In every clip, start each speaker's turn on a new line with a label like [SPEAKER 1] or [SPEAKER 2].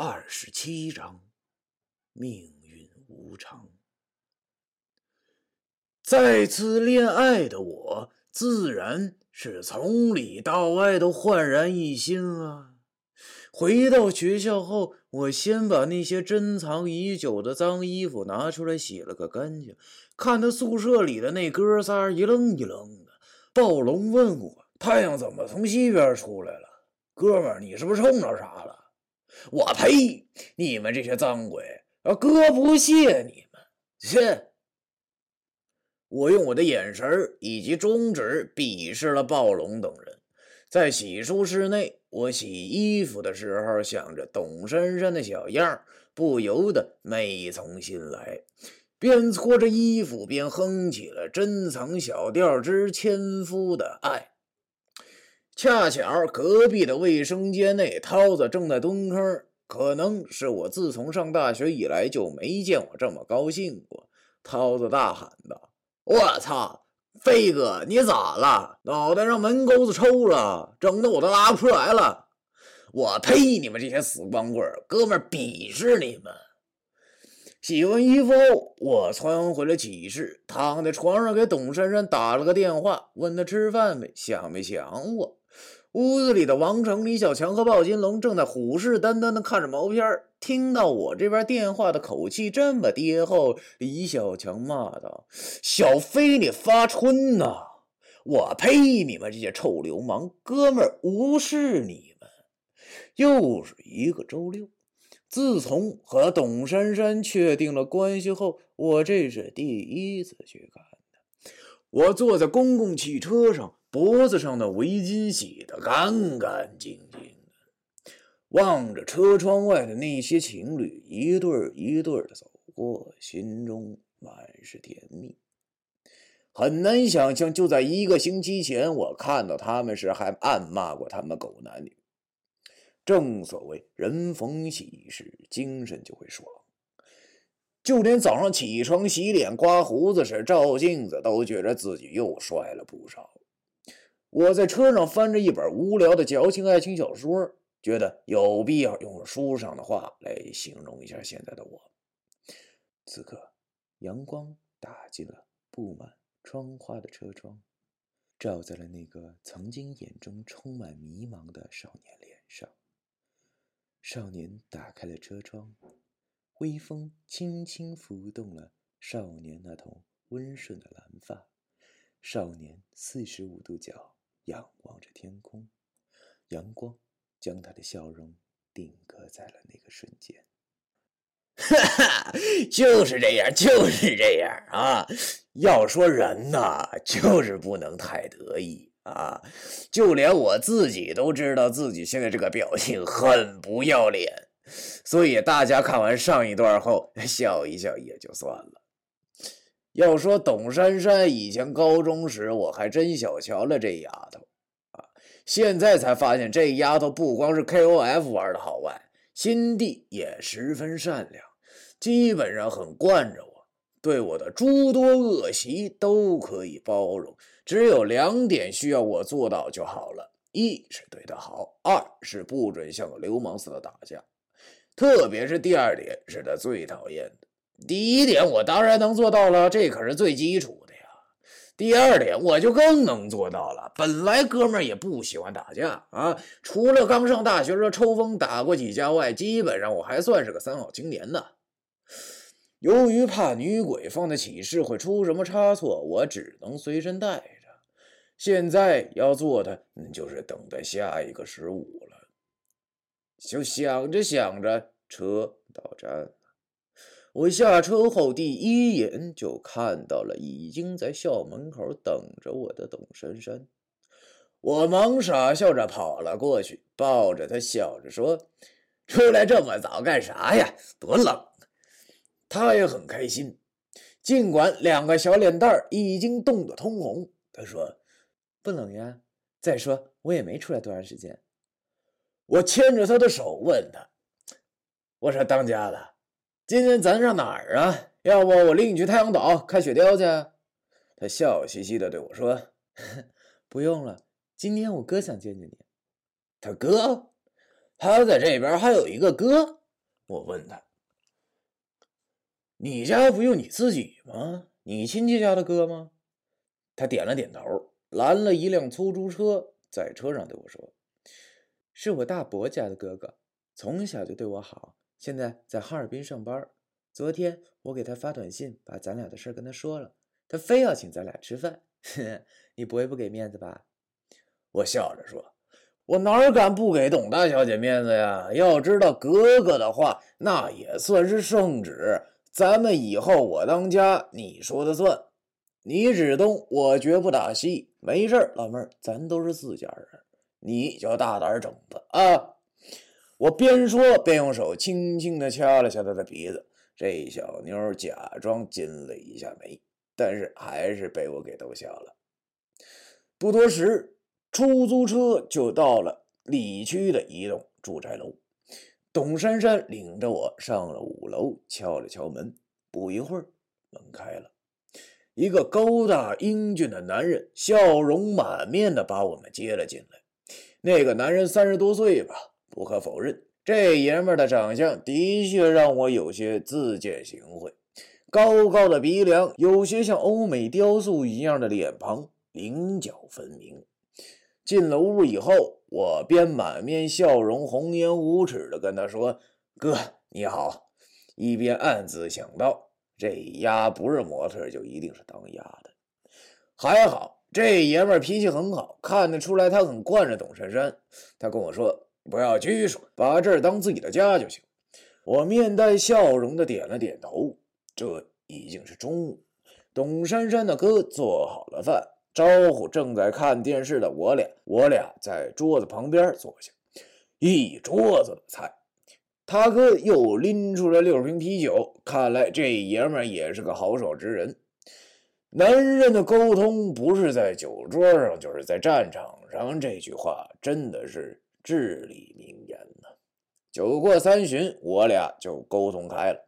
[SPEAKER 1] 二十七章，命运无常。再次恋爱的我，自然是从里到外都焕然一新啊！回到学校后，我先把那些珍藏已久的脏衣服拿出来洗了个干净，看他宿舍里的那哥仨一愣一愣的。暴龙问我：“太阳怎么从西边出来了？哥们儿，你是不是冲着啥了？”我呸！你们这些脏鬼，啊，哥不屑你们！切！我用我的眼神以及中指鄙视了暴龙等人。在洗漱室内，我洗衣服的时候，想着董珊珊的小样不由得美从心来，边搓着衣服边哼起了《珍藏小调之千夫的爱》。恰巧隔壁的卫生间内，涛子正在蹲坑。可能是我自从上大学以来就没见我这么高兴过。涛子大喊道：“我操，飞哥，你咋了？脑袋让门钩子抽了，整的我都拉不出来了！我呸！你们这些死光棍，哥们鄙视你们！”洗完衣服后，我窜回了寝室，躺在床上给董珊珊打了个电话，问她吃饭没，想没想我。屋子里的王成、李小强和鲍金龙正在虎视眈眈地看着毛片听到我这边电话的口气这么低后，李小强骂道：“小飞，你发春呐！我呸！你们这些臭流氓，哥们无视你们！”又是一个周六。自从和董珊珊确定了关系后，我这是第一次去看她。我坐在公共汽车上。脖子上的围巾洗得干干净净的，望着车窗外的那些情侣一对一对的走过，心中满是甜蜜。很难想象，就在一个星期前，我看到他们时还暗骂过他们狗男女。正所谓人逢喜事，精神就会爽。就连早上起床洗脸、刮胡子时照镜子，都觉得自己又帅了不少。我在车上翻着一本无聊的矫情爱情小说，觉得有必要用书上的话来形容一下现在的我。此刻，阳光打进了布满窗花的车窗，照在了那个曾经眼中充满迷茫的少年脸上。少年打开了车窗，微风轻轻拂动了少年那头温顺的蓝发。少年四十五度角。仰望着天空，阳光将他的笑容定格在了那个瞬间。哈哈，就是这样，就是这样啊！要说人呐，就是不能太得意啊！就连我自己都知道自己现在这个表情很不要脸，所以大家看完上一段后笑一笑也就算了。要说董珊珊以前高中时，我还真小瞧了这丫头啊！现在才发现，这丫头不光是 KOF 玩的好外，心地也十分善良，基本上很惯着我，对我的诸多恶习都可以包容。只有两点需要我做到就好了：一是对她好，二是不准像个流氓似的打架。特别是第二点，是她最讨厌的。第一点我当然能做到了，这可是最基础的呀。第二点我就更能做到了。本来哥们儿也不喜欢打架啊，除了刚上大学时候抽风打过几架外，基本上我还算是个三好青年呢。由于怕女鬼放在寝室会出什么差错，我只能随身带着。现在要做的就是等待下一个十五了。就想着想着，车到站。我下车后，第一眼就看到了已经在校门口等着我的董珊珊。我忙傻笑着跑了过去，抱着她，笑着说：“出来这么早干啥呀？多冷！”她也很开心，尽管两个小脸蛋已经冻得通红。她说：“不冷呀。再说我也没出来多长时间。”我牵着她的手问她：“我说当家的。”今天咱上哪儿啊？要不我领你去太阳岛看雪雕去？他笑嘻嘻的对我说：“ 不用了，今天我哥想见见你。”他哥？他在这边还有一个哥？我问他：“你家不就你自己吗？你亲戚家的哥吗？”他点了点头，拦了一辆出租车，在车上对我说：“是我大伯家的哥哥，从小就对我好，现在在哈尔滨上班。昨天我给他发短信，把咱俩的事跟他说了，他非要请咱俩吃饭。你不会不给面子吧？”我笑着说：“我哪敢不给董大小姐面子呀？要知道哥哥的话，那也算是圣旨。咱们以后我当家，你说的算。你指东，我绝不打西。没事老妹儿，咱都是自家人，你就大胆整吧啊！”我边说边用手轻轻地掐了掐她的鼻子。这小妞假装惊了一下眉，但是还是被我给逗笑了。不多时。出租车就到了里区的一栋住宅楼，董珊珊领着我上了五楼，敲了敲门。不一会儿，门开了，一个高大英俊的男人笑容满面的把我们接了进来。那个男人三十多岁吧，不可否认，这爷们的长相的确让我有些自荐行贿。高高的鼻梁，有些像欧美雕塑一样的脸庞，棱角分明。进了屋以后，我便满面笑容、红颜无耻的跟他说：“哥，你好。”一边暗自想到，这丫不是模特，就一定是当丫的。还好，这爷们脾气很好，看得出来他很惯着董珊珊。他跟我说：“不要拘束，把这儿当自己的家就行。”我面带笑容的点了点头。这已经是中午，董珊珊的哥做好了饭。招呼正在看电视的我俩，我俩在桌子旁边坐下，一桌子的菜。他哥又拎出来六瓶啤酒，看来这爷们也是个豪爽之人。男人的沟通不是在酒桌上，就是在战场上，这句话真的是至理名言呐。酒过三巡，我俩就沟通开了。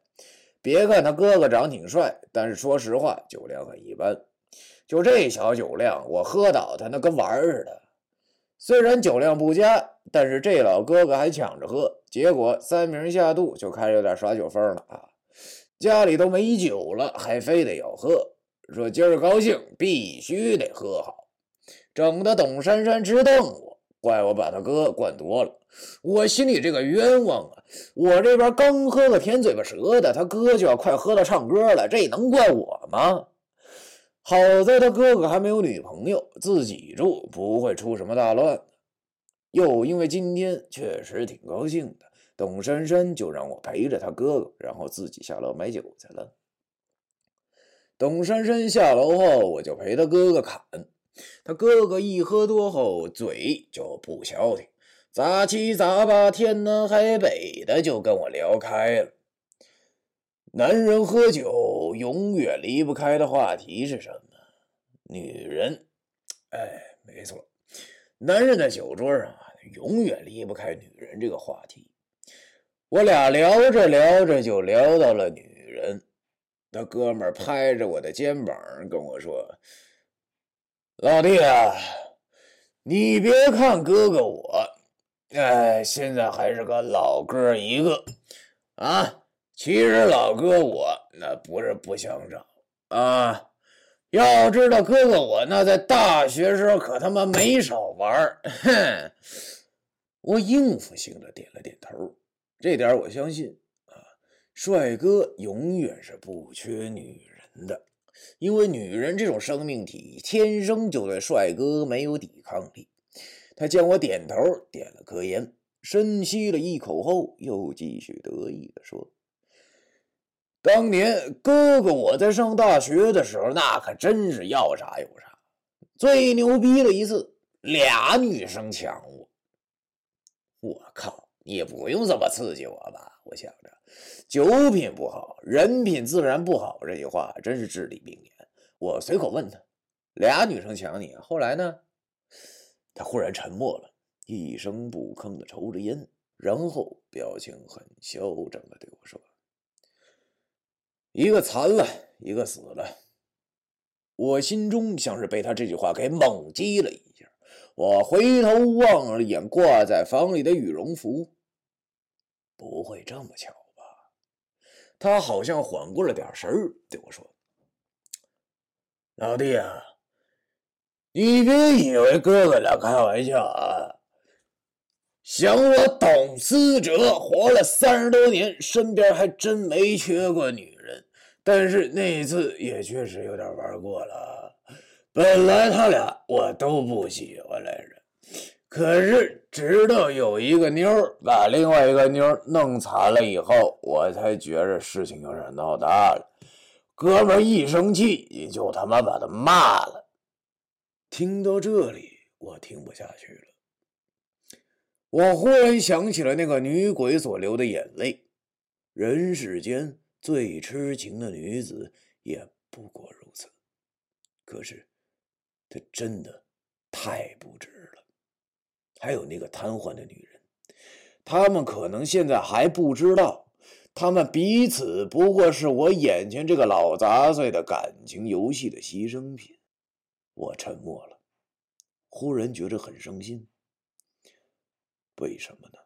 [SPEAKER 1] 别看他哥哥长挺帅，但是说实话，酒量很一般。就这小酒量，我喝倒他那跟玩儿似的。虽然酒量不佳，但是这老哥哥还抢着喝，结果三瓶下肚就开始有点耍酒疯了啊！家里都没酒了，还非得要喝，说今儿高兴必须得喝好，整的董珊珊直瞪我，怪我把他哥灌多了。我心里这个冤枉啊！我这边刚喝个甜嘴巴舌的，他哥就要快喝到唱歌了，这能怪我吗？好在他哥哥还没有女朋友，自己住不会出什么大乱。又因为今天确实挺高兴的，董珊珊就让我陪着他哥哥，然后自己下楼买酒去了。董珊珊下楼后，我就陪他哥哥侃。他哥哥一喝多后，嘴就不消停，杂七杂八、天南海北的就跟我聊开了。男人喝酒永远离不开的话题是什么？女人。哎，没错，男人在酒桌上啊，永远离不开女人这个话题。我俩聊着聊着就聊到了女人。他哥们拍着我的肩膀跟我说：“老弟啊，你别看哥哥我，哎，现在还是个老哥一个啊。”其实老哥我那不是不想找啊，要知道哥哥我那在大学时候可他妈没少玩哼，我应付性的点了点头，这点我相信啊，帅哥永远是不缺女人的，因为女人这种生命体天生就对帅哥没有抵抗力。他见我点头，点了颗烟，深吸了一口后，又继续得意的说。当年哥哥我在上大学的时候，那可真是要啥有啥。最牛逼的一次，俩女生抢我。我靠，你也不用这么刺激我吧？我想着，酒品不好，人品自然不好。这句话真是至理名言。我随口问他：“俩女生抢你，后来呢？”他忽然沉默了，一声不吭的抽着烟，然后表情很嚣张的对我说。一个残了，一个死了。我心中像是被他这句话给猛击了一下。我回头望了一眼挂在房里的羽绒服，不会这么巧？他好像缓过了点神儿，对我说：“老弟啊，你别以为哥哥俩开玩笑啊。想我董思哲活了三十多年，身边还真没缺过女人，但是那一次也确实有点玩过了。本来他俩我都不喜欢来。”可是，直到有一个妞把另外一个妞弄残了以后，我才觉着事情有点闹大了。哥们一生气，也就他妈把他骂了。听到这里，我听不下去了。我忽然想起了那个女鬼所流的眼泪。人世间最痴情的女子也不过如此。可是，她真的太不值了。还有那个瘫痪的女人，他们可能现在还不知道，他们彼此不过是我眼前这个老杂碎的感情游戏的牺牲品。我沉默了，忽然觉着很伤心。为什么呢？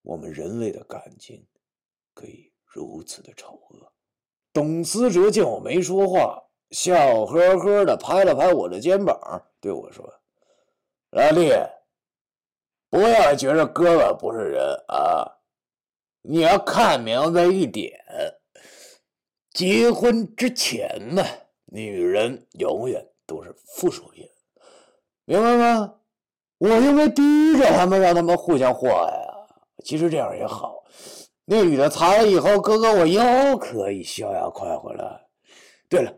[SPEAKER 1] 我们人类的感情可以如此的丑恶。董思哲见我没说话，笑呵呵的拍了拍我的肩膀，对我说：“老弟。”不要觉着哥哥不是人啊！你要看明白一点，结婚之前呢，女人永远都是附属品，明白吗？我又没逼着他们，让他们互相祸害啊。其实这样也好，那女的残了以后，哥哥我又可以逍遥快活了。对了，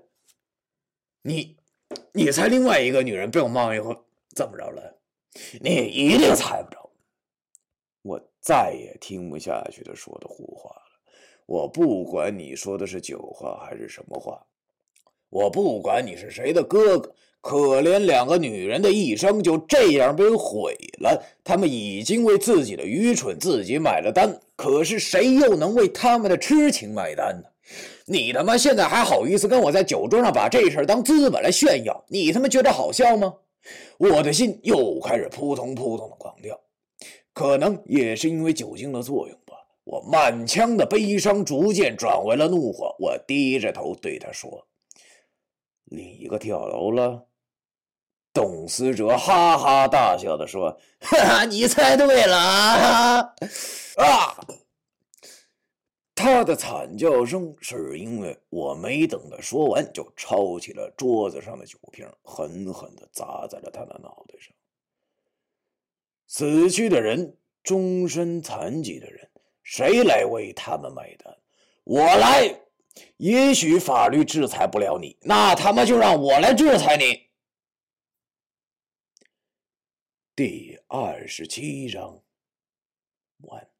[SPEAKER 1] 你，你猜另外一个女人被我骂以后怎么着了？你一定猜不着，我再也听不下去他说的胡话了。我不管你说的是酒话还是什么话，我不管你是谁的哥哥，可怜两个女人的一生就这样被毁了。他们已经为自己的愚蠢自己买了单，可是谁又能为他们的痴情买单呢？你他妈现在还好意思跟我在酒桌上把这事儿当资本来炫耀？你他妈觉得好笑吗？我的心又开始扑通扑通的狂跳，可能也是因为酒精的作用吧。我满腔的悲伤逐渐转为了怒火。我低着头对他说：“另一个跳楼了。”董思哲哈哈大笑的说：“ 哈哈，你猜对了啊！” 啊！他的惨叫声是因为我没等他说完，就抄起了桌子上的酒瓶，狠狠的砸在了他的脑袋上。死去的人，终身残疾的人，谁来为他们买单？我来。也许法律制裁不了你，那他妈就让我来制裁你。第二十七章完。